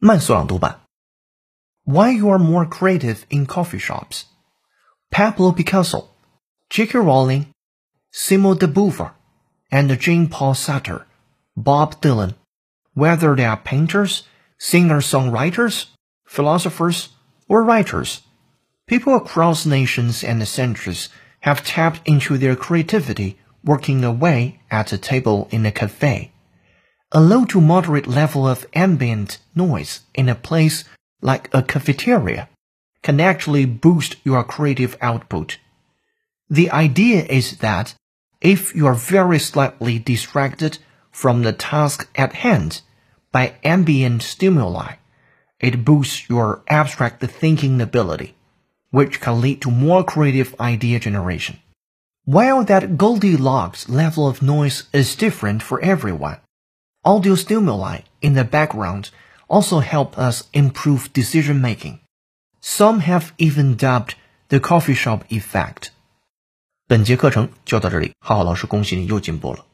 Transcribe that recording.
慢速朗读版。Why you are more creative in coffee shops? Pablo Picasso, J.K. Rowling, Simone de Beauvoir, and Jean-Paul Sartre, Bob Dylan, whether they are painters, singer-songwriters, philosophers, or writers, people across nations and centuries have tapped into their creativity working away at a table in a cafe. A low to moderate level of ambient noise in a place like a cafeteria can actually boost your creative output. The idea is that if you are very slightly distracted from the task at hand by ambient stimuli, it boosts your abstract thinking ability, which can lead to more creative idea generation. While that Goldilocks level of noise is different for everyone, audio stimuli in the background also help us improve decision making. Some have even dubbed the coffee shop effect. 本节课程就到这里，浩浩老师恭喜你又进步了。